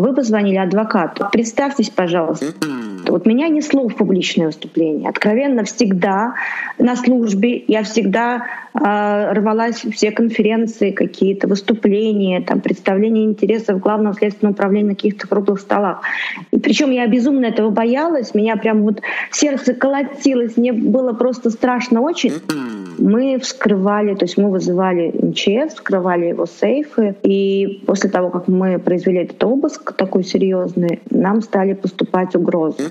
вы позвонили адвокату. Представьтесь, пожалуйста. Вот меня несло в публичное выступление. Откровенно всегда на службе я всегда э, рвалась все конференции, какие-то выступления, там, представления интересов Главного следственного управления на каких-то круглых столах. И причем я безумно этого боялась, меня прям вот сердце колотилось, мне было просто страшно очень. Мы вскрывали, то есть мы вызывали МЧС, вскрывали его сейфы, и после того, как мы произвели этот обыск такой серьезный, нам стали поступать угрозы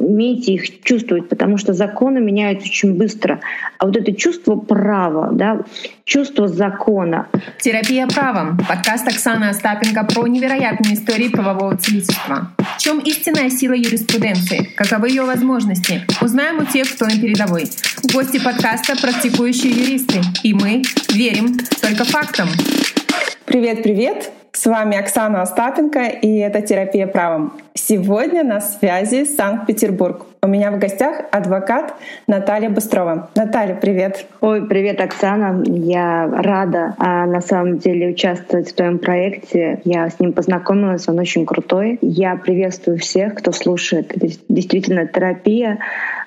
умейте их чувствовать, потому что законы меняются очень быстро. А вот это чувство права, да, чувство закона. Терапия правом. Подкаст Оксаны Остапенко про невероятные истории правового целительства. В чем истинная сила юриспруденции? Каковы ее возможности? Узнаем у тех, кто на передовой. Гости подкаста — практикующие юристы. И мы верим только фактам. Привет-привет! С вами Оксана Остапенко, и это «Терапия правом». Сегодня на связи Санкт-Петербург. У меня в гостях адвокат Наталья Быстрова. Наталья, привет. Ой, привет, Оксана. Я рада а, на самом деле участвовать в твоем проекте. Я с ним познакомилась, он очень крутой. Я приветствую всех, кто слушает. Это действительно терапия,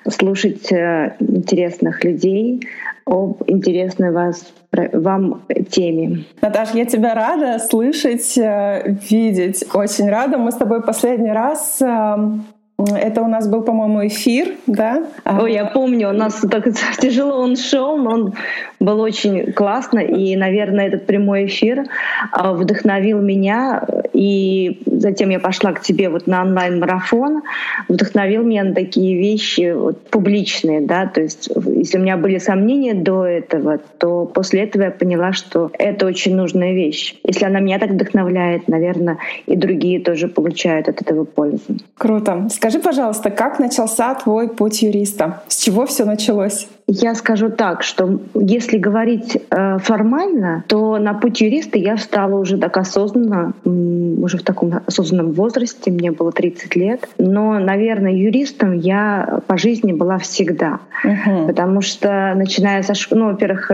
слушать э, интересных людей об интересной вас вам теме. Наташа, я тебя рада слышать, э, видеть. Очень рада. Мы с тобой последний раз эм, это у нас был, по-моему, эфир, да? Ой, я помню, у нас так тяжело он шел, но он был очень классно, и, наверное, этот прямой эфир а, вдохновил меня, и затем я пошла к тебе вот на онлайн-марафон, вдохновил меня на такие вещи вот, публичные, да, то есть если у меня были сомнения до этого, то после этого я поняла, что это очень нужная вещь. Если она меня так вдохновляет, наверное, и другие тоже получают от этого пользу. Круто. Скажи, пожалуйста, как начался твой путь юриста? С чего все началось? Я скажу так, что если говорить э, формально, то на путь юриста я встала уже так осознанно, уже в таком осознанном возрасте, мне было 30 лет. Но, наверное, юристом я по жизни была всегда. Uh-huh. Потому что, начиная со школы, ну, во-первых,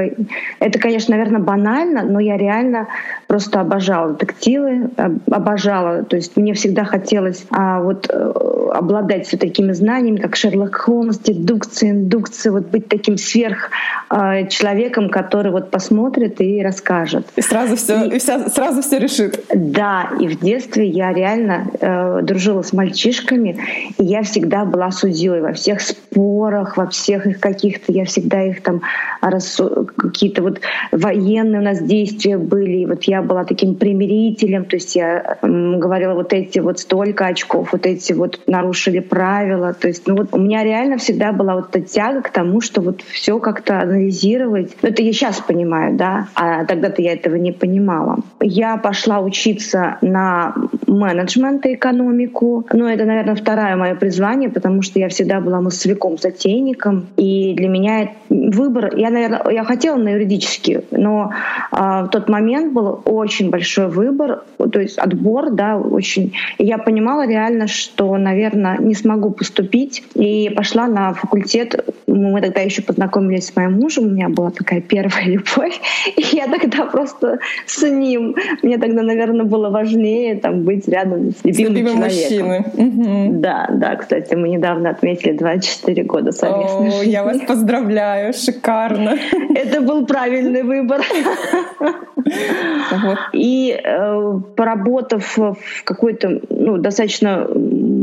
это, конечно, наверное, банально, но я реально просто обожала детективы, обожала. То есть мне всегда хотелось а, вот э, обладать все такими знаниями, как Шерлок Холмс, дедукция, индукция, вот быть таким сверх э, человеком, который вот посмотрит и расскажет. И сразу все, и, и вся, сразу все решит. Да, и в детстве я реально э, дружила с мальчишками, и я всегда была судьей во всех спорах, во всех их каких-то, я всегда их там рассу... какие-то вот военные у нас действия были, и вот я была таким примирителем, то есть я э, говорила вот эти вот столько очков, вот эти вот нарушили правила, то есть ну вот у меня реально всегда была вот эта тяга к тому, что вот все как-то анализировать. Ну, это я сейчас понимаю, да, а тогда-то я этого не понимала. Я пошла учиться на менеджмент и экономику. Ну, это, наверное, второе мое призвание, потому что я всегда была массовиком, затейником. И для меня выбор... Я, наверное, я хотела на юридический, но а, в тот момент был очень большой выбор, то есть отбор, да, очень... И я понимала реально, что, наверное, не смогу поступить. И пошла на факультет. Мы тогда еще познакомились с моим мужем, у меня была такая первая любовь. И я тогда просто с ним... Мне тогда, наверное, было важнее там, быть рядом с любимым, с любимым человеком. Угу. Да, да, кстати, мы недавно отметили 24 года совместно. О, я вас поздравляю, шикарно. Это был правильный выбор. И э, поработав в какой-то ну, достаточно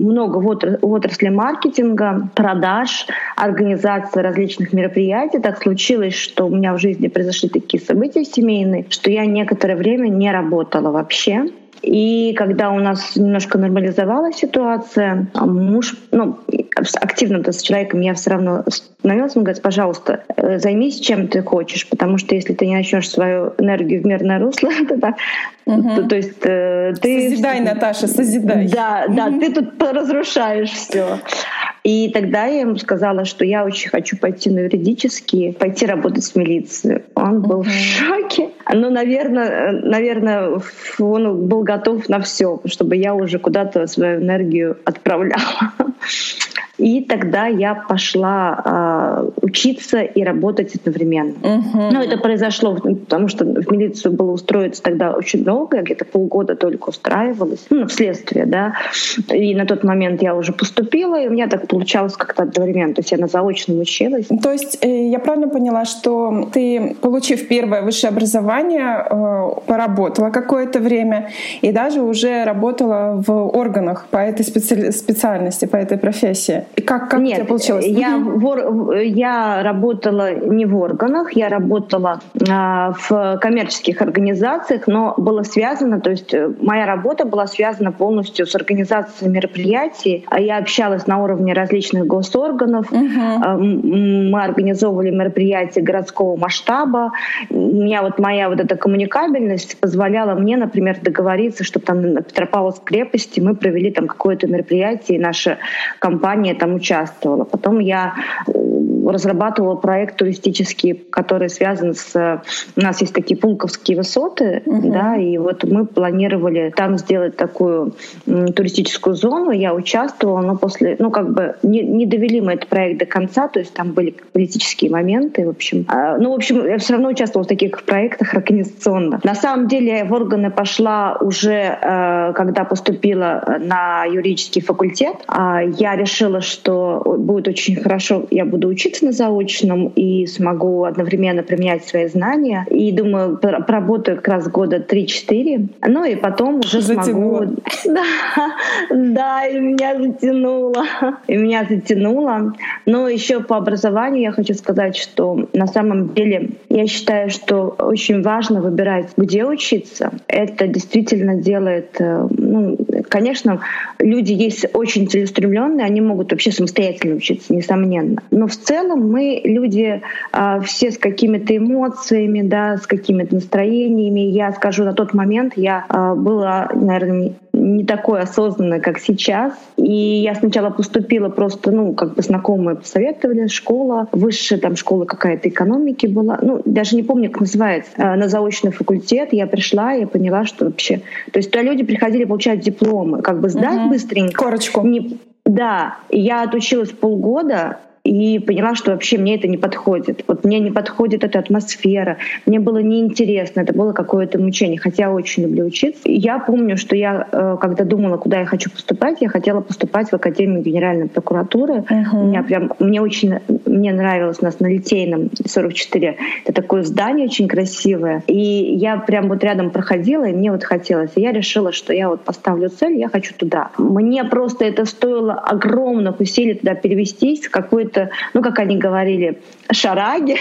много в отрасли маркетинга, продаж, организации различных мероприятий, так случилось, что у меня в жизни произошли такие события семейные, что я некоторое время не работала вообще. И когда у нас немножко нормализовалась ситуация, а муж, ну, активно с человеком я все равно становилась, он говорит, пожалуйста, э, займись чем ты хочешь, потому что если ты не начнешь свою энергию в мирное русло, то, так, угу. то, то есть э, ты... Созидай, Наташа, созидай. Да, да, ты тут разрушаешь все. И тогда я ему сказала, что я очень хочу пойти на юридический, пойти работать в милицию. Он был uh-huh. в шоке. Ну, наверное, наверное, он был готов на все, чтобы я уже куда-то свою энергию отправляла. И тогда я пошла э, учиться и работать одновременно. Uh-huh. Ну, это произошло, потому что в милицию было устроиться тогда очень долго, я где-то полгода только устраивалась, ну, вследствие, да. И на тот момент я уже поступила, и у меня так получалось как-то одновременно. То есть я на заочном училась. То есть э, я правильно поняла, что ты, получив первое высшее образование, э, поработала какое-то время и даже уже работала в органах по этой специальности, по этой профессии. И как, как Нет, у тебя получилось? Я, в, я работала не в органах, я работала а, в коммерческих организациях, но было связано, то есть э, моя работа была связана полностью с организацией мероприятий. А я общалась на уровне различных госорганов. Угу. Мы организовывали мероприятия городского масштаба. У меня вот моя вот эта коммуникабельность позволяла мне, например, договориться, чтобы там на Петропавловской крепости мы провели там какое-то мероприятие, и наша компания там участвовала. Потом я э, разрабатывала проект туристический, который связан с... У нас есть такие пулковские высоты, uh-huh. да, и вот мы планировали там сделать такую туристическую зону. Я участвовала, но после... Ну, как бы не, не довели мы этот проект до конца, то есть там были политические моменты, в общем. А, ну, в общем, я все равно участвовала в таких проектах организационных. На самом деле я в органы пошла уже, э, когда поступила на юридический факультет. А я решила, что будет очень хорошо, я буду учиться учиться на заочном и смогу одновременно применять свои знания. И думаю, поработаю как раз года 3-4. Ну и потом уже Затянуло. смогу... Да, да, и меня затянуло. И меня затянуло. Но еще по образованию я хочу сказать, что на самом деле я считаю, что очень важно выбирать, где учиться. Это действительно делает, э, ну, конечно, люди есть очень целеустремленные, они могут вообще самостоятельно учиться, несомненно. Но в целом мы люди а, все с какими-то эмоциями, да, с какими-то настроениями. Я скажу, на тот момент я а, была, наверное, не такой осознанной, как сейчас. И я сначала поступила просто, ну, как бы знакомые посоветовали, школа, высшая там школа какая-то экономики была. Ну, даже не помню, как называется, а, на заочный факультет. Я пришла и поняла, что вообще... То есть туда люди приходили получать дипломы, как бы сдать угу. быстренько. Корочку. Не, да, я отучилась полгода, и поняла, что вообще мне это не подходит. Вот мне не подходит эта атмосфера, мне было неинтересно, это было какое-то мучение, хотя я очень люблю учиться. Я помню, что я, э, когда думала, куда я хочу поступать, я хотела поступать в Академию Генеральной прокуратуры. Uh-huh. Меня прям, мне очень мне нравилось у нас на Литейном 44. Это такое здание очень красивое. И я прям вот рядом проходила, и мне вот хотелось. И я решила, что я вот поставлю цель, я хочу туда. Мне просто это стоило огромных усилий туда перевестись какой-то какой ну, как они говорили, шараги.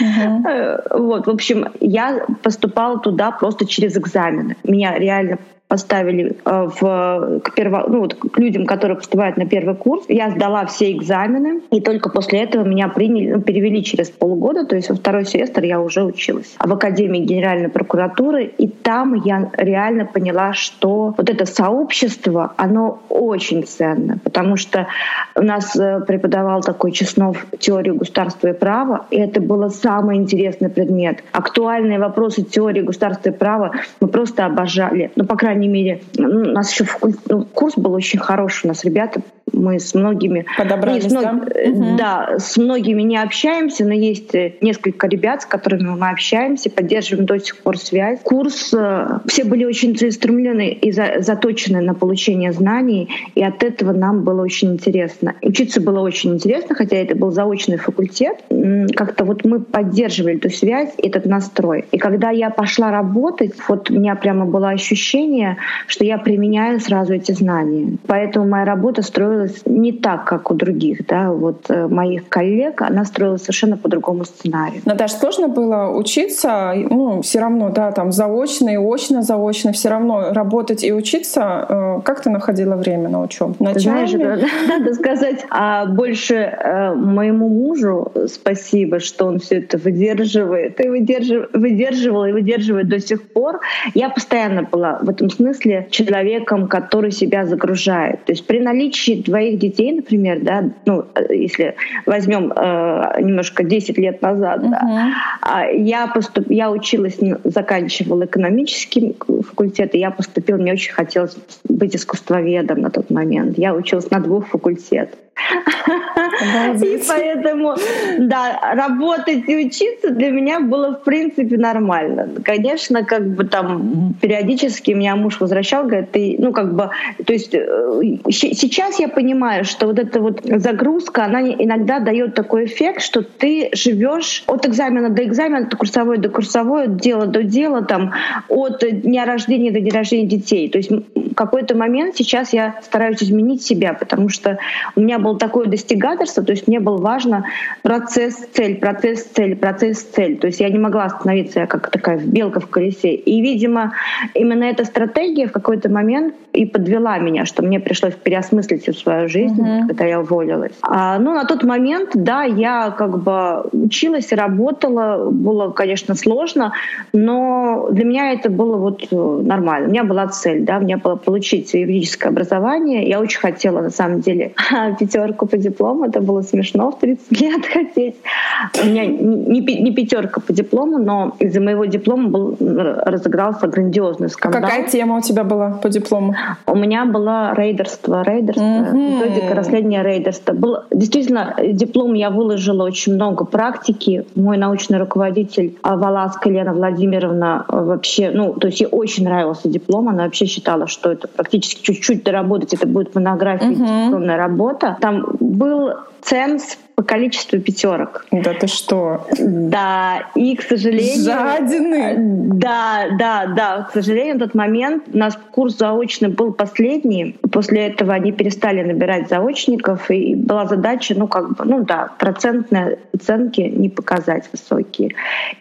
Uh-huh. Вот, в общем, я поступала туда просто через экзамены. Меня реально поставили э, в, к, перво, ну, вот, к людям, которые поступают на первый курс. Я сдала все экзамены, и только после этого меня приняли, ну, перевели через полгода, то есть во второй семестр я уже училась в Академии Генеральной прокуратуры, и там я реально поняла, что вот это сообщество, оно очень ценно, потому что у нас э, преподавал такой Чеснов теорию государства и права, и это был самый интересный предмет. Актуальные вопросы теории государства и права мы просто обожали. Ну, по крайней крайней мере, у нас еще ну, курс был очень хороший, у нас ребята мы с многими подобрались, ну, да? Угу. да, с многими не общаемся, но есть э, несколько ребят, с которыми мы общаемся, поддерживаем до сих пор связь. Курс э, все были очень целеустремлены и за, заточены на получение знаний, и от этого нам было очень интересно. Учиться было очень интересно, хотя это был заочный факультет. Как-то вот мы поддерживали эту связь, этот настрой. И когда я пошла работать, вот у меня прямо было ощущение, что я применяю сразу эти знания. Поэтому моя работа строилась строилась не так, как у других, да, вот э, моих коллег, она строилась совершенно по другому сценарию. Наташа, сложно было учиться, ну, все равно, да, там заочно и очно заочно, все равно работать и учиться. Э, как ты находила время на учебу? Знаешь, надо сказать, а больше э, моему мужу спасибо, что он все это выдерживает и выдерживал, выдерживал и выдерживает до сих пор. Я постоянно была в этом смысле человеком, который себя загружает. То есть при наличии двоих детей, например, да, ну, если возьмем э, немножко 10 лет назад, uh-huh. да, я, поступ, я училась, заканчивала экономический факультет, и я поступила, мне очень хотелось быть искусствоведом на тот момент. Я училась на двух факультетах. И поэтому, да, работать и учиться для меня было, в принципе, нормально. Конечно, как бы там периодически меня муж возвращал, говорит, ты, ну, как бы, то есть э, сейчас я понимаю, что вот эта вот загрузка, она иногда дает такой эффект, что ты живешь от экзамена до экзамена, от курсовой до курсовой, от дела до дела, там, от дня рождения до дня рождения детей. То есть в какой-то момент сейчас я стараюсь изменить себя, потому что у меня было такое достигаторство, то есть мне было важно процесс, цель, процесс, цель, процесс, цель. То есть я не могла остановиться, я как такая белка в колесе. И, видимо, именно эта стратегия в какой-то момент и подвела меня, что мне пришлось переосмыслить всю свою жизнь, uh-huh. когда я уволилась. А, ну, на тот момент, да, я как бы училась и работала. Было, конечно, сложно, но для меня это было вот э, нормально. У меня была цель, да, у меня было получить юридическое образование. Я очень хотела, на самом деле, пятерку по диплому. Это было смешно в 30 лет хотеть. У меня не, не пятерка по диплому, но из-за моего диплома был, разыгрался грандиозный скандал. А какая тема у тебя была по диплому? У меня было рейдерство, рейдерство, mm-hmm. методика расследования рейдерства. Был, действительно, диплом я выложила очень много практики. Мой научный руководитель Валаска Лена Владимировна вообще, ну, то есть ей очень нравился диплом. Она вообще считала, что это практически чуть-чуть доработать, это будет монография, mm-hmm. дипломная работа. Там был ценз по количеству пятерок. Да ты что? Да, и, к сожалению... Жадины! Да, да, да. К сожалению, в тот момент у нас курс заочный был последний. После этого они перестали набирать заочников, и была задача, ну, как бы, ну да, процентные оценки не показать высокие.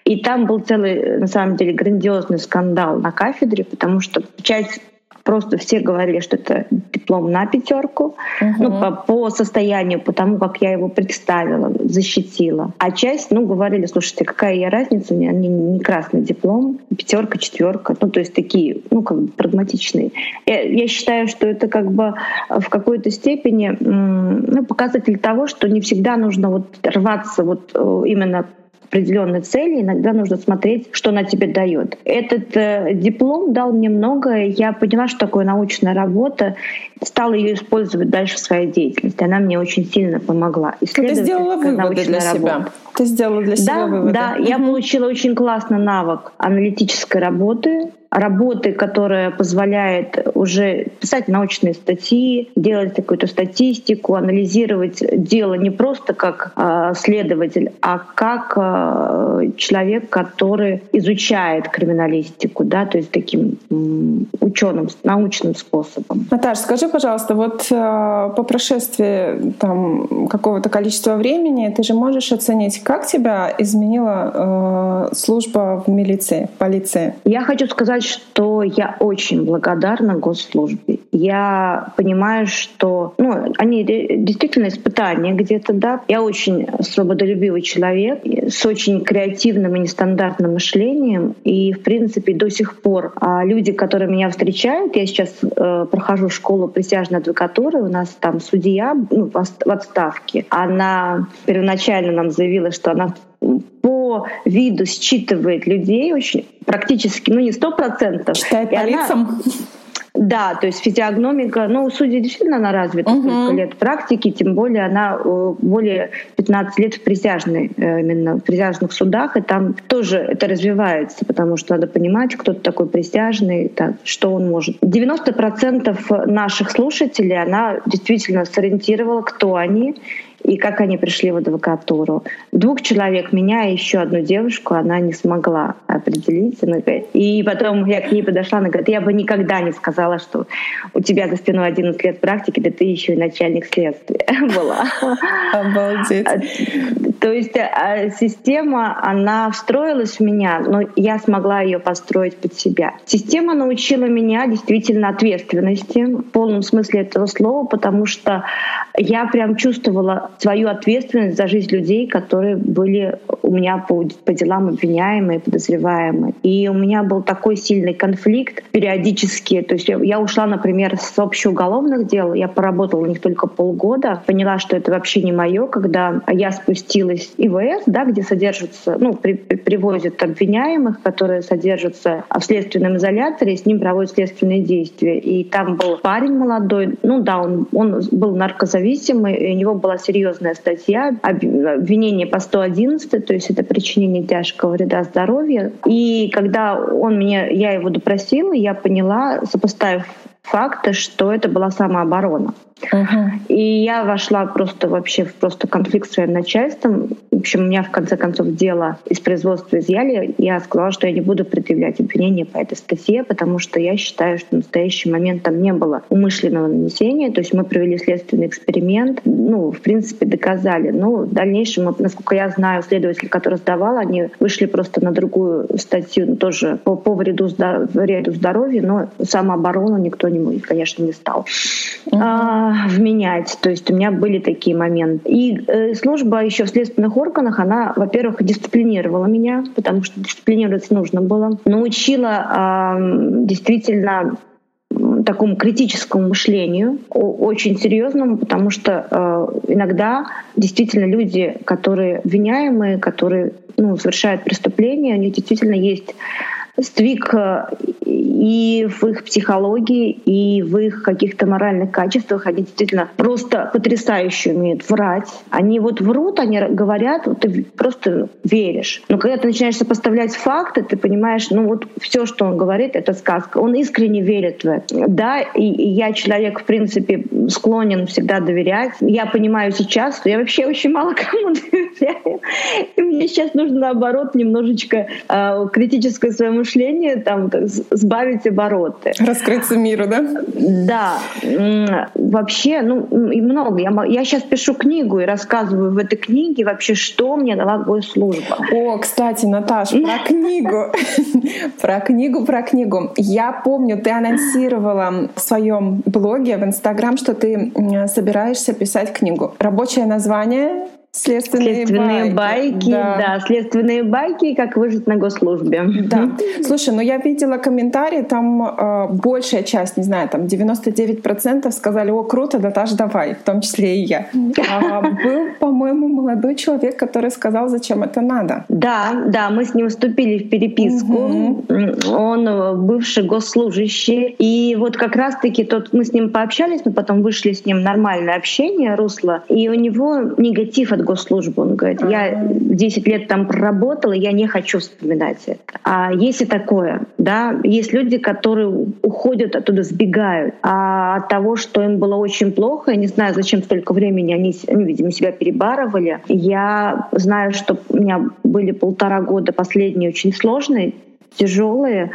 И там был целый, на самом деле, грандиозный скандал на кафедре, потому что часть просто все говорили, что это диплом на пятерку, угу. ну, по, по состоянию, потому как я его представила, защитила. А часть, ну, говорили, слушайте, какая я разница, у меня не, не красный диплом, пятерка, четверка, ну, то есть такие, ну, как бы прагматичные. Я, я считаю, что это как бы в какой-то степени ну, показатель того, что не всегда нужно вот рваться вот э, именно определенной цели, иногда нужно смотреть, что она тебе дает. Этот э, диплом дал мне многое. Я поняла, что такое научная работа, стала ее использовать дальше в своей деятельности. Она мне очень сильно помогла. Ты сделала выводы для работа. себя. Ты сделала для себя да, выводы. Да, я получила очень классный навык аналитической работы, работы, которая позволяет уже писать научные статьи, делать какую-то статистику, анализировать дело не просто как э, следователь, а как э, человек, который изучает криминалистику, да, то есть таким э, ученым, научным способом. Наташа, скажи, пожалуйста, вот э, по прошествии там какого-то количества времени ты же можешь оценить, как тебя изменила э, служба в милиции, в полиции? Я хочу сказать сказать, что я очень благодарна госслужбе. Я понимаю, что ну, они действительно испытания где-то, да. Я очень свободолюбивый человек с очень креативным и нестандартным мышлением. И, в принципе, до сих пор а, люди, которые меня встречают, я сейчас э, прохожу школу присяжной адвокатуры, у нас там судья ну, в отставке. Она первоначально нам заявила, что она по виду считывает людей очень практически, ну не сто процентов. Считает по лицам? Да, то есть физиогномика, ну, судья действительно она развита угу. Uh-huh. лет практики, тем более она э, более 15 лет в присяжной, э, именно в присяжных судах, и там тоже это развивается, потому что надо понимать, кто такой присяжный, так, что он может. 90% наших слушателей она действительно сориентировала, кто они, и как они пришли в адвокатуру. Двух человек, меня и еще одну девушку, она не смогла определить. И потом я к ней подошла, она говорит, я бы никогда не сказала, что у тебя за спиной 11 лет практики, да ты еще и начальник следствия была. Обалдеть. То есть а, система, она встроилась в меня, но я смогла ее построить под себя. Система научила меня действительно ответственности в полном смысле этого слова, потому что я прям чувствовала свою ответственность за жизнь людей, которые были у меня по, по делам обвиняемые, подозреваемые. И у меня был такой сильный конфликт периодически. То есть я, я ушла, например, с общеуголовных дел, я поработала у них только полгода, поняла, что это вообще не мое, когда я спустила находилась ИВС, да, где содержатся, ну, при, привозят обвиняемых, которые содержатся в следственном изоляторе, с ним проводят следственные действия. И там был парень молодой, ну да, он, он был наркозависимый, и у него была серьезная статья, обвинение по 111, то есть это причинение тяжкого вреда здоровью. И когда он меня, я его допросила, я поняла, сопоставив факты, что это была самооборона. Uh-huh. И я вошла просто вообще в просто конфликт с своим начальством. В общем, у меня в конце концов дело из производства изъяли. Я сказала, что я не буду предъявлять обвинения по этой статье, потому что я считаю, что в настоящий момент там не было умышленного нанесения. То есть мы провели следственный эксперимент, ну, в принципе, доказали. Но в дальнейшем, насколько я знаю, следователи, которые сдавал, они вышли просто на другую статью, ну, тоже по, по вреду, вреду здоровью, но самооборону никто, не, конечно, не стал. Uh-huh вменять. То есть у меня были такие моменты. И э, служба еще в следственных органах, она, во-первых, дисциплинировала меня, потому что дисциплинироваться нужно было. Научила э, действительно такому критическому мышлению, очень серьезному, потому что э, иногда действительно люди, которые обвиняемые, которые ну, совершают преступления, у них действительно есть сдвиг э, и в их психологии, и в их каких-то моральных качествах. Они действительно просто потрясающе умеют врать. Они вот врут, они говорят, вот ты просто веришь. Но когда ты начинаешь сопоставлять факты, ты понимаешь, ну вот все, что он говорит, это сказка. Он искренне верит в это. Да, и, я человек, в принципе, склонен всегда доверять. Я понимаю сейчас, что я вообще очень мало кому доверяю. И мне сейчас нужно, наоборот, немножечко э, критическое своему мышления, там, сбавить обороты. Раскрыться миру, да? Да. Вообще, ну, и много. Я, я сейчас пишу книгу и рассказываю в этой книге вообще, что мне дала госслужба. О, кстати, Наташа, про книгу. Про книгу, про книгу. Я помню, ты анонсировала в своем блоге в Инстаграм, что ты собираешься писать книгу. Рабочее название Следственные, следственные байки. байки да. да, следственные байки, как выжить на госслужбе. Да. Слушай, ну я видела комментарии, там э, большая часть, не знаю, там 99% сказали, о, круто, да даже давай, в том числе и я. А, был, по-моему, молодой человек, который сказал, зачем это надо. Да, да, мы с ним вступили в переписку. Угу. Он э, бывший госслужащий. И вот как раз-таки тот, мы с ним пообщались, мы потом вышли с ним нормальное общение, русло, и у него негатив от госслужбу. Он говорит, я 10 лет там проработала, я не хочу вспоминать это. А есть и такое, да, есть люди, которые уходят оттуда, сбегают а от того, что им было очень плохо. Я не знаю, зачем столько времени они, они видимо, себя перебарывали. Я знаю, что у меня были полтора года последние очень сложные, тяжелые,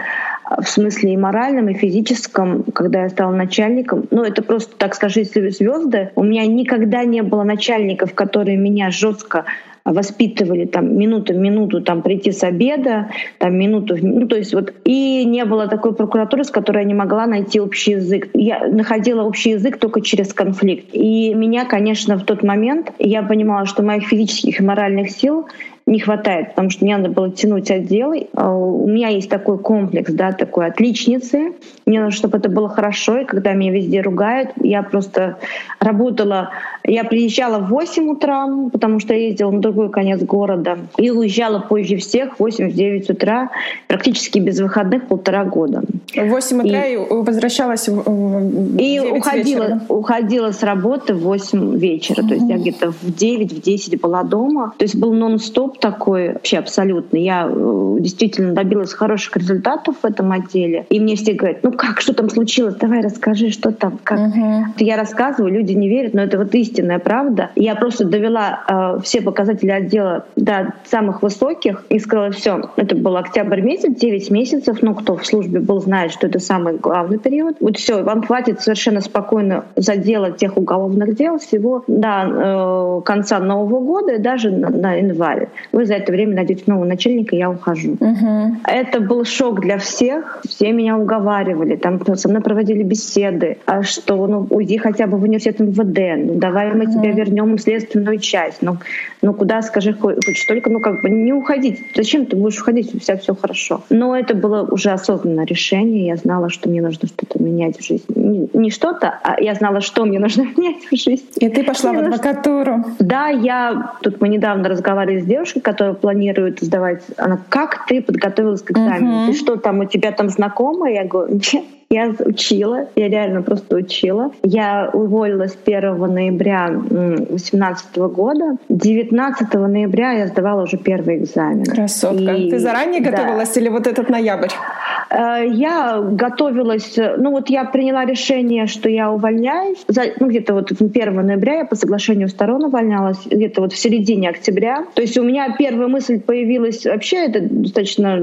в смысле и моральном, и физическом, когда я стала начальником. Ну, это просто так сложились звезды. У меня никогда не было начальников, которые меня жестко воспитывали там минуту в минуту там прийти с обеда, там минуту, ну то есть вот и не было такой прокуратуры, с которой я не могла найти общий язык. Я находила общий язык только через конфликт. И меня, конечно, в тот момент я понимала, что моих физических и моральных сил не хватает, потому что мне надо было тянуть отделы. А у меня есть такой комплекс, да, такой отличницы. Мне нужно, чтобы это было хорошо, и когда меня везде ругают, я просто работала, я приезжала в 8 утра, потому что я ездила на другой конец города, и уезжала позже всех, в 8-9 утра, практически без выходных полтора года. В 8 утра и, и возвращалась в И уходила, вечера, уходила с работы в 8 вечера, mm-hmm. то есть я где-то в 9-10 была дома, то есть был нон-стоп топ такой вообще абсолютно. Я э, действительно добилась хороших результатов в этом отделе. И мне все говорят, ну как, что там случилось? Давай расскажи, что там, как. Uh-huh. Я рассказываю, люди не верят, но это вот истинная правда. Я просто довела э, все показатели отдела до самых высоких и сказала, все, это был октябрь месяц, 9 месяцев, ну кто в службе был, знает, что это самый главный период. Вот все, вам хватит совершенно спокойно заделать тех уголовных дел всего до э, конца Нового года и даже на, на январь вы за это время найдете нового начальника, я ухожу. Угу. Это был шок для всех, все меня уговаривали, там со мной проводили беседы, а что ну уйди хотя бы в университет МВД, ну давай мы тебя вернем в следственную часть, ну, ну куда, скажи, хочешь только, ну как бы не уходить, зачем ты будешь уходить, у тебя все хорошо. Но это было уже осознанное решение, я знала, что мне нужно что-то менять в жизни. Не, не что-то, а я знала, что мне нужно менять в жизни. И ты пошла мне в адвокатуру. Нужно... Да, я, тут мы недавно разговаривали с девушкой, которая планирует сдавать, она, как ты подготовилась к экзамену? Uh-huh. Ты что там, у тебя там знакомые? Я говорю, нет, я учила, я реально просто учила. Я уволилась 1 ноября 2018 года. 19 ноября я сдавала уже первый экзамен. Красотка. И, Ты заранее готовилась да. или вот этот ноябрь? Э, я готовилась, ну вот я приняла решение, что я увольняюсь. Ну где-то вот 1 ноября я по соглашению сторон увольнялась, где-то вот в середине октября. То есть у меня первая мысль появилась, вообще это достаточно...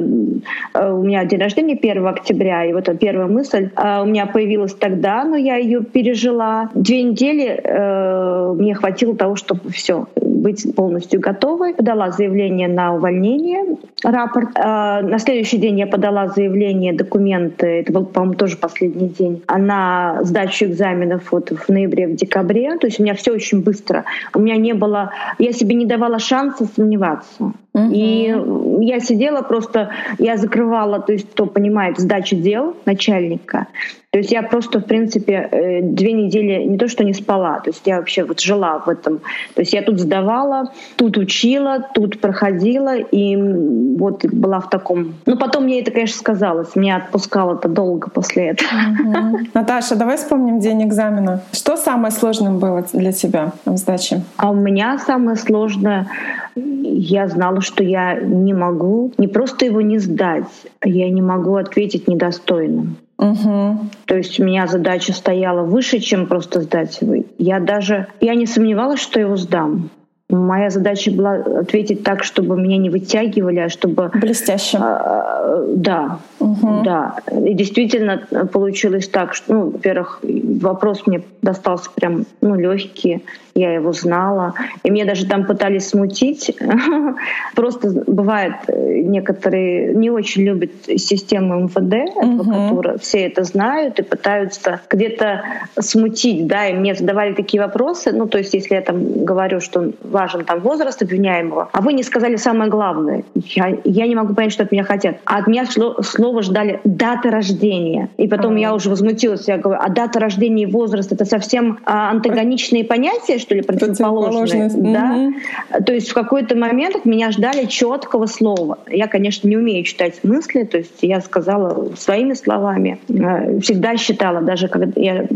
Э, у меня день рождения 1 октября, и вот первая мысль мысль э, у меня появилась тогда, но я ее пережила. Две недели э, мне хватило того, чтобы все быть полностью готовой. Подала заявление на увольнение, рапорт. Э, на следующий день я подала заявление, документы, это был, по-моему, тоже последний день, на сдачу экзаменов вот в ноябре, в декабре. То есть у меня все очень быстро. У меня не было, я себе не давала шанса сомневаться. И я сидела просто, я закрывала, то есть кто понимает, сдачу дел начальника. То есть я просто, в принципе, э, две недели не то что не спала, то есть я вообще вот жила в этом. То есть я тут сдавала, тут учила, тут проходила, и вот была в таком... Ну, потом мне это, конечно, сказалось. Меня отпускало это долго после этого. Угу. Наташа, давай вспомним день экзамена. Что самое сложное было для тебя в сдаче? А у меня самое сложное... Я знала, что я не могу не просто его не сдать, я не могу ответить недостойно. Угу. То есть у меня задача стояла выше, чем просто сдать его. Я даже я не сомневалась, что его сдам. Моя задача была ответить так, чтобы меня не вытягивали, а чтобы... Блестяще. А, да, угу. да. И действительно получилось так, что, ну, во-первых, вопрос мне достался прям, ну, легкий я его знала. И мне даже там пытались смутить. Просто бывает, э, некоторые не очень любят систему МВД, адвокатура. Угу. Все это знают и пытаются где-то смутить. Да, и мне задавали такие вопросы. Ну, то есть, если я там говорю, что важен там возраст обвиняемого, а вы не сказали самое главное. Я, я не могу понять, что от меня хотят. А от меня шло, слово ждали дата рождения. И потом а. я уже возмутилась. Я говорю, а дата рождения и возраст — это совсем а, антагоничные понятия, что ли, противоположные. Да? Угу. То есть в какой-то момент от меня ждали четкого слова. Я, конечно, не умею читать мысли, то есть я сказала своими словами. Э, всегда считала, даже когда я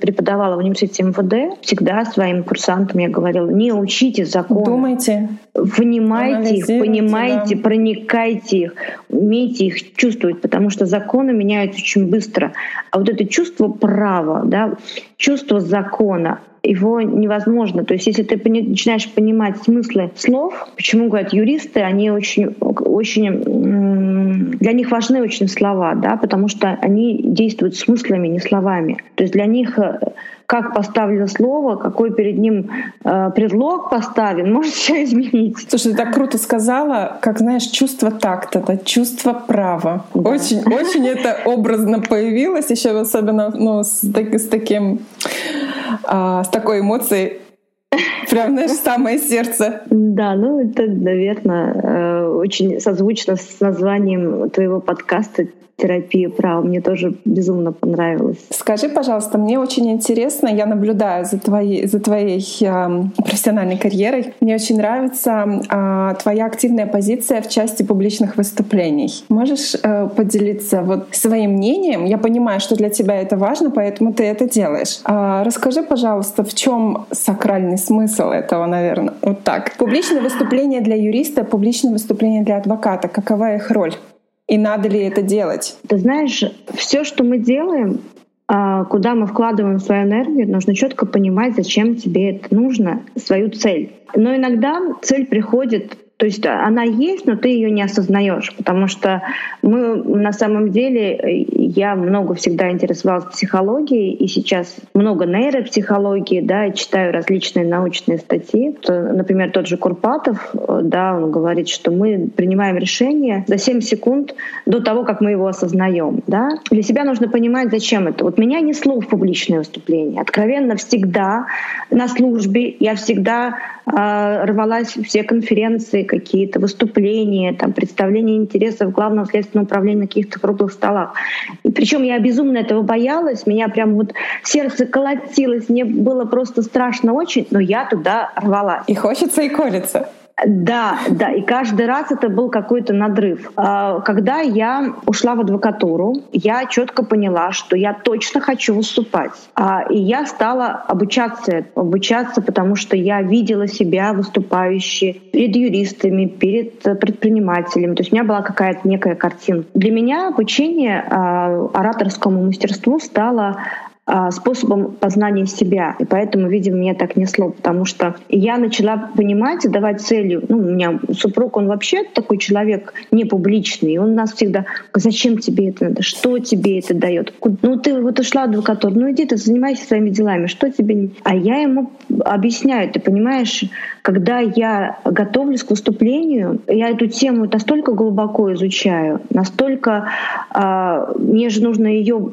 преподавала в университете МВД, всегда своим курсантам я говорила, не учите закон. Думайте. Внимайте их, понимайте, да. проникайте их, умейте их чувствовать, потому что законы меняются очень быстро. А вот это чувство права, да, чувство закона, его невозможно. То есть если ты начинаешь понимать смыслы слов, почему говорят юристы, они очень, очень для них важны очень слова, да, потому что они действуют смыслами, не словами. То есть для них э, как поставлено слово, какой перед ним э, предлог поставлен, может все изменить. Слушай, ты так круто сказала, как знаешь, чувство такта, это чувство права. Да. Очень, очень это образно появилось, еще особенно ну, с, с таким, э, с такой эмоцией. Прям, знаешь, самое сердце. Да, ну это, наверное, э, очень созвучно с названием твоего подкаста терапию права. Мне тоже безумно понравилось. Скажи, пожалуйста, мне очень интересно, я наблюдаю за твоей, за твоей э, профессиональной карьерой. Мне очень нравится э, твоя активная позиция в части публичных выступлений. Можешь э, поделиться вот своим мнением? Я понимаю, что для тебя это важно, поэтому ты это делаешь. А расскажи, пожалуйста, в чем сакральный смысл этого, наверное, вот так. Публичное выступление для юриста, публичное выступление для адвоката. Какова их роль? И надо ли это делать? Ты знаешь, все, что мы делаем, а, куда мы вкладываем свою энергию, нужно четко понимать, зачем тебе это нужно, свою цель. Но иногда цель приходит То есть она есть, но ты ее не осознаешь, потому что мы на самом деле, я много всегда интересовалась психологией, и сейчас много нейропсихологии, да, и читаю различные научные статьи. Например, тот же Курпатов, да, он говорит, что мы принимаем решение за 7 секунд до того, как мы его осознаем, да. Для себя нужно понимать, зачем это. Вот меня несло в публичное выступление. Откровенно всегда на службе я всегда э, рвалась все конференции, какие-то выступления, там, представления интересов Главного следственного управления на каких-то круглых столах. И причем я безумно этого боялась, меня прям вот сердце колотилось, мне было просто страшно очень, но я туда рвалась. И хочется, и колется. Да, да, и каждый раз это был какой-то надрыв. А, когда я ушла в адвокатуру, я четко поняла, что я точно хочу выступать. А, и я стала обучаться, обучаться, потому что я видела себя выступающей перед юристами, перед предпринимателями. То есть у меня была какая-то некая картина. Для меня обучение а, ораторскому мастерству стало способом познания себя. И поэтому, видимо, меня так несло, потому что я начала понимать и давать целью. Ну, у меня супруг, он вообще такой человек не публичный. Он нас всегда, зачем тебе это надо, что тебе это дает? Ну, ты вот ушла адвокатур, ну иди ты занимайся своими делами, что тебе... А я ему объясняю, ты понимаешь, когда я готовлюсь к выступлению, я эту тему настолько глубоко изучаю, настолько э, мне же нужно ее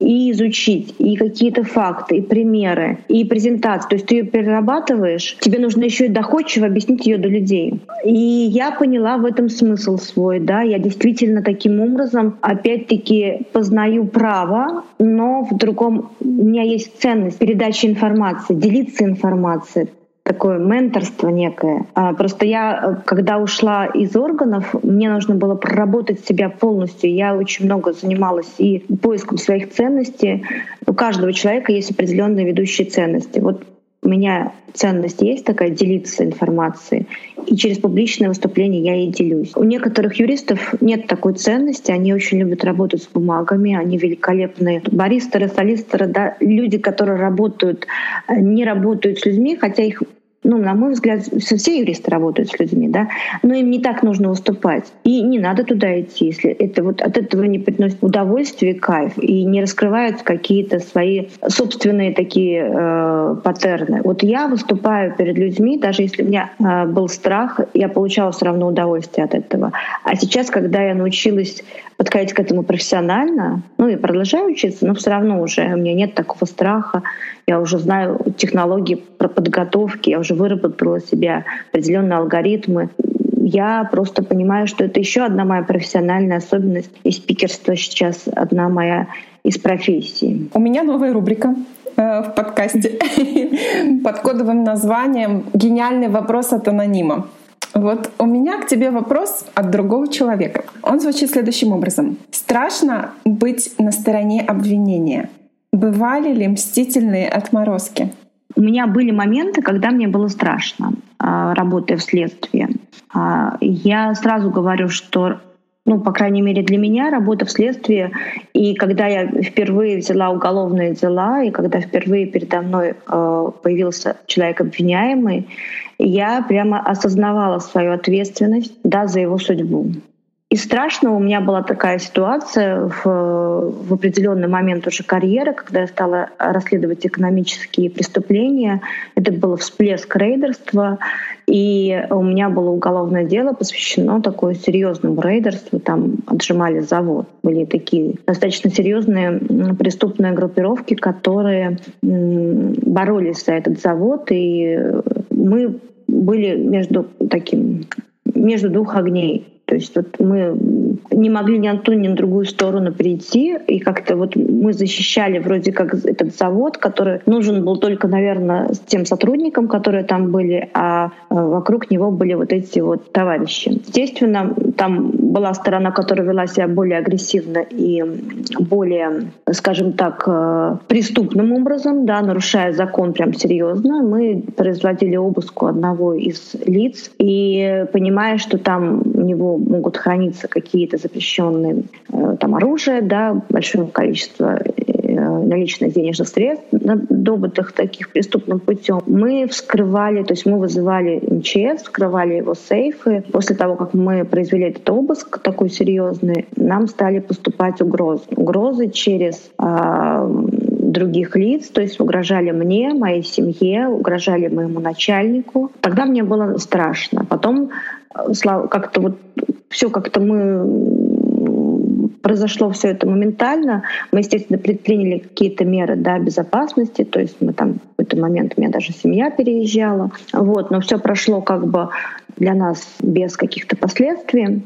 и изучить, и какие-то факты, и примеры, и презентации. То есть ты ее перерабатываешь, тебе нужно еще и доходчиво объяснить ее до людей. И я поняла в этом смысл свой, да, я действительно таким образом опять-таки познаю право, но в другом у меня есть ценность передачи информации, делиться информацией такое менторство некое. А, просто я, когда ушла из органов, мне нужно было проработать себя полностью. Я очень много занималась и поиском своих ценностей. У каждого человека есть определенные ведущие ценности. Вот у меня ценность есть такая делиться информацией, и через публичное выступление я ей делюсь. У некоторых юристов нет такой ценности, они очень любят работать с бумагами, они великолепные баристеры, солистеры, да, люди, которые работают, не работают с людьми, хотя их ну, на мой взгляд, все юристы работают с людьми, да, но им не так нужно выступать. И не надо туда идти, если это вот от этого не приносит удовольствие, кайф, и не раскрывают какие-то свои собственные такие э, паттерны. Вот я выступаю перед людьми, даже если у меня э, был страх, я получала все равно удовольствие от этого. А сейчас, когда я научилась подходить к этому профессионально, ну и продолжаю учиться, но все равно уже у меня нет такого страха, я уже знаю технологии подготовки, я уже выработала себе определенные алгоритмы. Я просто понимаю, что это еще одна моя профессиональная особенность. И спикерство сейчас одна моя из профессий. У меня новая рубрика э, в подкасте под кодовым названием «Гениальный вопрос от анонима». Вот у меня к тебе вопрос от другого человека. Он звучит следующим образом. Страшно быть на стороне обвинения. Бывали ли мстительные отморозки? У меня были моменты, когда мне было страшно, а, работая в следствии. А, я сразу говорю, что ну, по крайней мере, для меня работа в следствии. И когда я впервые взяла уголовные дела, и когда впервые передо мной э, появился человек обвиняемый, я прямо осознавала свою ответственность да, за его судьбу. И страшно у меня была такая ситуация в, в определенный момент уже карьеры, когда я стала расследовать экономические преступления. Это был всплеск рейдерства, и у меня было уголовное дело посвящено такое серьезному рейдерству. Там отжимали завод. Были такие достаточно серьезные преступные группировки, которые боролись за этот завод, и мы были между таким между двух огней. То есть вот мы не могли ни ту, ни на другую сторону прийти, и как-то вот мы защищали вроде как этот завод, который нужен был только, наверное, тем сотрудникам, которые там были, а э, вокруг него были вот эти вот товарищи. Естественно, там была сторона, которая вела себя более агрессивно и более, скажем так, э, преступным образом, да, нарушая закон прям серьезно. Мы производили обыск у одного из лиц и понимая, что там у него могут храниться какие-то запрещенные э, там оружие, да, большое количество э, наличных денежных средств, добытых таких преступным путем, мы вскрывали, то есть мы вызывали МЧС, вскрывали его сейфы. После того, как мы произвели этот обыск такой серьезный, нам стали поступать угрозы. Угрозы через э, других лиц, то есть угрожали мне, моей семье, угрожали моему начальнику. Тогда мне было страшно. Потом как-то вот все как-то мы произошло все это моментально. Мы, естественно, предприняли какие-то меры да, безопасности, то есть мы там в какой-то момент, у меня даже семья переезжала. Вот, но все прошло как бы для нас без каких-то последствий.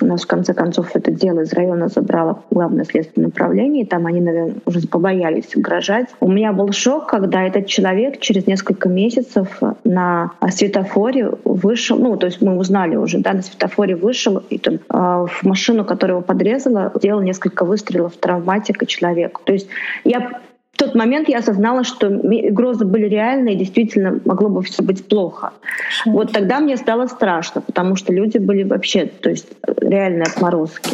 У нас, в конце концов, это дело из района забрало главное следственное управление, и там они, наверное, уже побоялись угрожать. У меня был шок, когда этот человек через несколько месяцев на светофоре вышел, ну, то есть мы узнали уже, да, на светофоре вышел, и там, э, в машину, которая его подрезала, сделал несколько выстрелов травматика человеку. То есть я тот момент я осознала, что угрозы были реальные, и действительно могло бы все быть плохо. Вот тогда мне стало страшно, потому что люди были вообще, то есть реальные отморозки.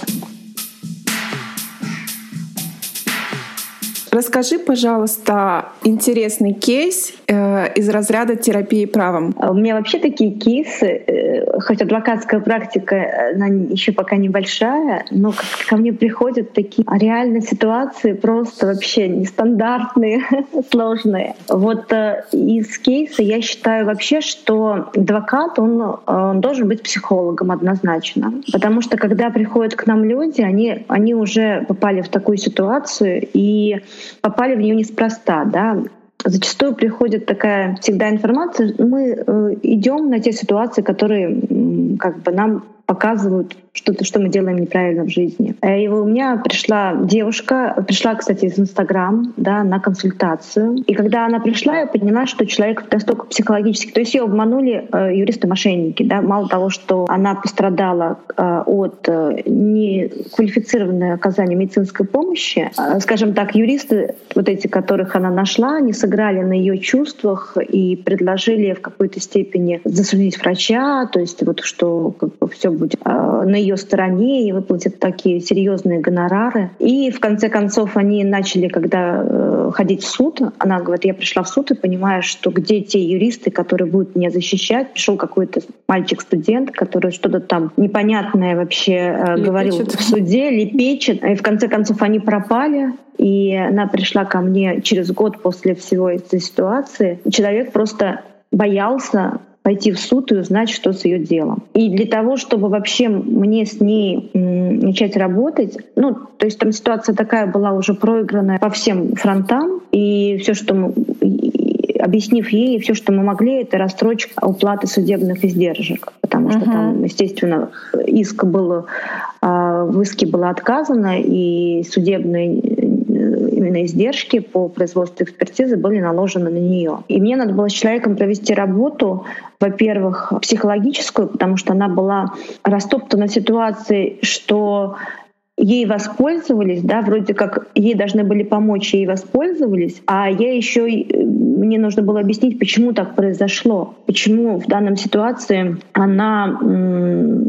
Расскажи, пожалуйста, интересный кейс э, из разряда терапии правом. А у меня вообще такие кейсы, э, хоть адвокатская практика, она еще пока небольшая, но ко мне приходят такие реальные ситуации, просто вообще нестандартные, сложные. Вот э, из кейса я считаю вообще, что адвокат, он, он должен быть психологом однозначно. Потому что когда приходят к нам люди, они, они уже попали в такую ситуацию, и попали в нее неспроста, да, зачастую приходит такая всегда информация, мы э, идем на те ситуации, которые как бы нам показывают что-то, что мы делаем неправильно в жизни. Э, и у меня пришла девушка, пришла, кстати, из Инстаграм, да, на консультацию. И когда она пришла, я поняла, что человек настолько психологически, то есть ее обманули э, юристы-мошенники, да, мало того, что она пострадала э, от э, неквалифицированного оказания медицинской помощи, э, скажем так, юристы, вот эти, которых она нашла, они сыграли на ее чувствах и предложили в какой-то степени засудить врача, то есть вот что как бы, все будет э, на ее стороне и выплатят такие серьезные гонорары. И в конце концов они начали, когда э, ходить в суд, она говорит, я пришла в суд и понимаю, что где те юристы, которые будут меня защищать. Пришел какой-то мальчик-студент, который что-то там непонятное вообще э, говорил в суде, лепечет. И в конце концов они пропали. И она пришла ко мне через год после всего этой ситуации. Человек просто боялся пойти в суд и узнать, что с ее делом. И для того, чтобы вообще мне с ней начать работать, ну, то есть там ситуация такая была уже проигранная по всем фронтам, и все, что мы объяснив ей, все, что мы могли, это рассрочка уплаты судебных издержек, потому что uh-huh. там, естественно, иск был, а, в иске было отказано, и судебные именно издержки по производству экспертизы были наложены на нее. И мне надо было с человеком провести работу, во-первых, психологическую, потому что она была растоптана ситуацией, что ей воспользовались, да, вроде как ей должны были помочь, ей воспользовались, а я еще мне нужно было объяснить, почему так произошло, почему в данном ситуации она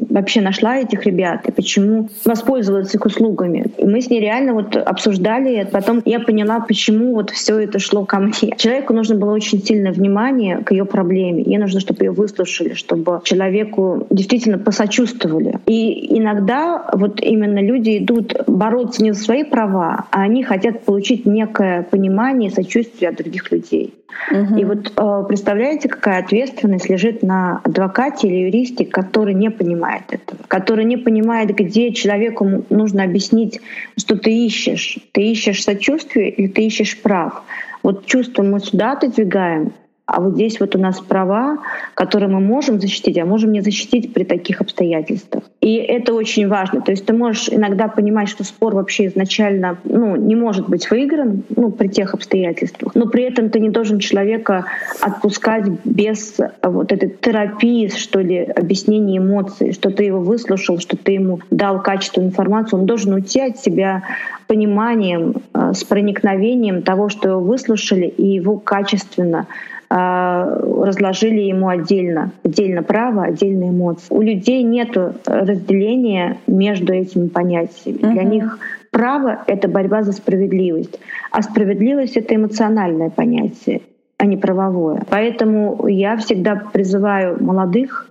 вообще нашла этих ребят и почему воспользовалась их услугами. И мы с ней реально вот обсуждали это. Потом я поняла, почему вот все это шло ко мне. Человеку нужно было очень сильное внимание к ее проблеме. Ей нужно, чтобы ее выслушали, чтобы человеку действительно посочувствовали. И иногда вот именно люди идут бороться не за свои права, а они хотят получить некое понимание и сочувствие от других людей. Угу. И вот э, представляете, какая ответственность лежит на адвокате или юристе, который не понимает этого, который не понимает, где человеку нужно объяснить, что ты ищешь. Ты ищешь сочувствие или ты ищешь прав. Вот чувство мы сюда отодвигаем, а вот здесь вот у нас права, которые мы можем защитить, а можем не защитить при таких обстоятельствах. И это очень важно. То есть ты можешь иногда понимать, что спор вообще изначально ну, не может быть выигран ну, при тех обстоятельствах, но при этом ты не должен человека отпускать без вот этой терапии, что ли, объяснения эмоций, что ты его выслушал, что ты ему дал качественную информацию. Он должен уйти от себя пониманием, э, с проникновением того, что его выслушали, и его качественно разложили ему отдельно, отдельно право, отдельно эмоции. У людей нет разделения между этими понятиями. Uh-huh. Для них право — это борьба за справедливость, а справедливость — это эмоциональное понятие а не правовое. Поэтому я всегда призываю молодых а,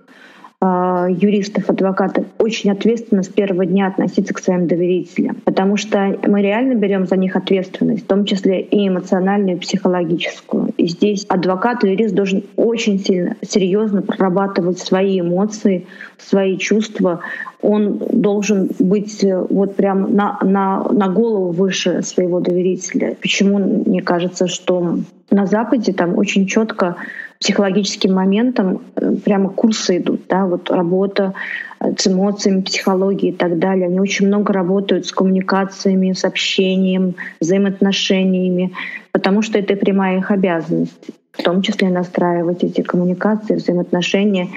юристов, адвокатов очень ответственно с первого дня относиться к своим доверителям, потому что мы реально берем за них ответственность, в том числе и эмоциональную, и психологическую. И здесь адвокат или юрист должен очень сильно, серьезно прорабатывать свои эмоции, свои чувства. Он должен быть э, вот прям на, на, на голову выше своего доверителя. Почему мне кажется, что на Западе там очень четко психологическим моментом э, прямо курсы идут, да, вот работа э, с эмоциями, психологией и так далее. Они очень много работают с коммуникациями, с общением, взаимоотношениями, потому что это прямая их обязанность, в том числе настраивать эти коммуникации, взаимоотношения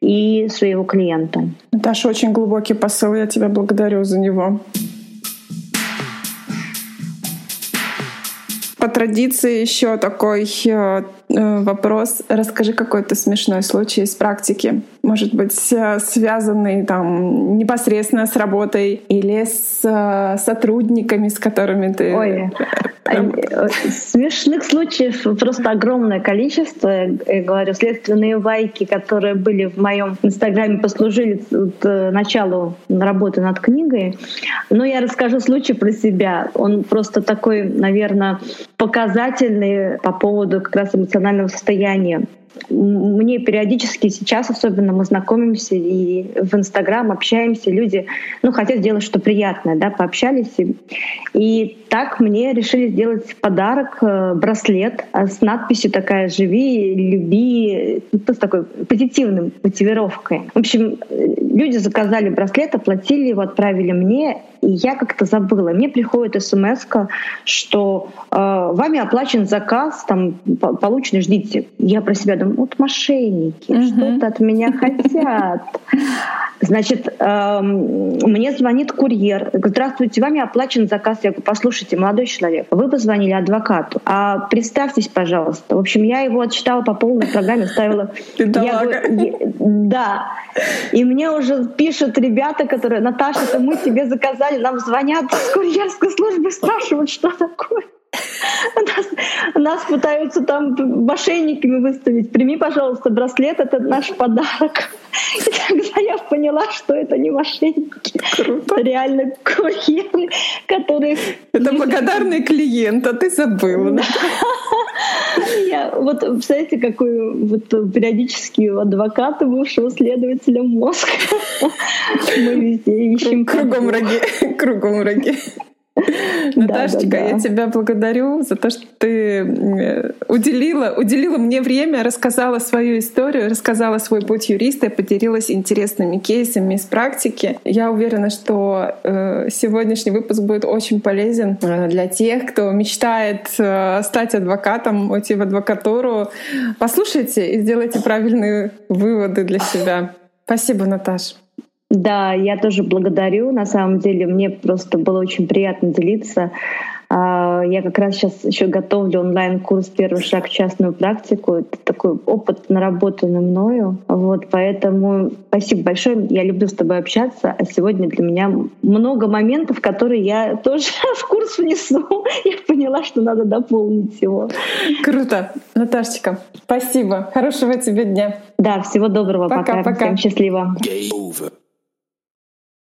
и своего клиента. Наташа, очень глубокий посыл, я тебя благодарю за него. По традиции еще такой э, вопрос. Расскажи какой-то смешной случай из практики. Может быть, э, связанный там непосредственно с работой или с сотрудниками, с которыми ты... Ой, смешных случаев просто огромное количество. Я говорю, следственные вайки, которые были в моем инстаграме, послужили началу работы над книгой. Но я расскажу случай про себя. Он просто такой, наверное, показательные по поводу как раз эмоционального состояния. Мне периодически сейчас, особенно мы знакомимся и в Инстаграм общаемся, люди ну, хотят сделать что-то приятное, да, пообщались. И, и так мне решили сделать подарок, э, браслет с надписью такая «Живи, люби», ну, с такой позитивной мотивировкой. В общем, люди заказали браслет, оплатили его, отправили мне, и я как-то забыла. Мне приходит смс что э, вами оплачен заказ, там, полученный, ждите. Я про себя думаю, вот мошенники, угу. что-то от меня хотят. Значит, э, мне звонит курьер. Здравствуйте, вами оплачен заказ. Я говорю, послушайте, молодой человек, вы позвонили адвокату. А представьтесь, пожалуйста. В общем, я его отчитала по полной программе, ставила... Я говорю, да. И мне уже пишут ребята, которые, Наташа, это мы тебе заказали, нам звонят с курьерской службы, спрашивают, что такое. Нас, нас пытаются там мошенниками выставить. Прими, пожалуйста, браслет, это наш подарок. И тогда я поняла, что это не мошенники. Круто. Это реально курьеры, которые... Это благодарный клиент, а ты забыла. Да. Я, вот, представляете, какой вот периодически адвоката бывшего следователя мозг. Мы везде ищем. Кругом враги. Кругом враги. Наташечка, да, да, да. я тебя благодарю за то, что ты уделила, уделила мне время, рассказала свою историю, рассказала свой путь юриста и поделилась интересными кейсами из практики. Я уверена, что э, сегодняшний выпуск будет очень полезен э, для тех, кто мечтает э, стать адвокатом, уйти в адвокатуру. Послушайте и сделайте правильные выводы для себя. Спасибо, Наташа. Да, я тоже благодарю. На самом деле мне просто было очень приятно делиться. А, я как раз сейчас еще готовлю онлайн-курс «Первый шаг в частную практику». Это такой опыт, наработанный мною. Вот, поэтому спасибо большое. Я люблю с тобой общаться. А сегодня для меня много моментов, которые я тоже в курс внесу. Я поняла, что надо дополнить его. Круто. Наташечка, спасибо. Хорошего тебе дня. Да, всего доброго. Пока. Пока. Всем счастливо.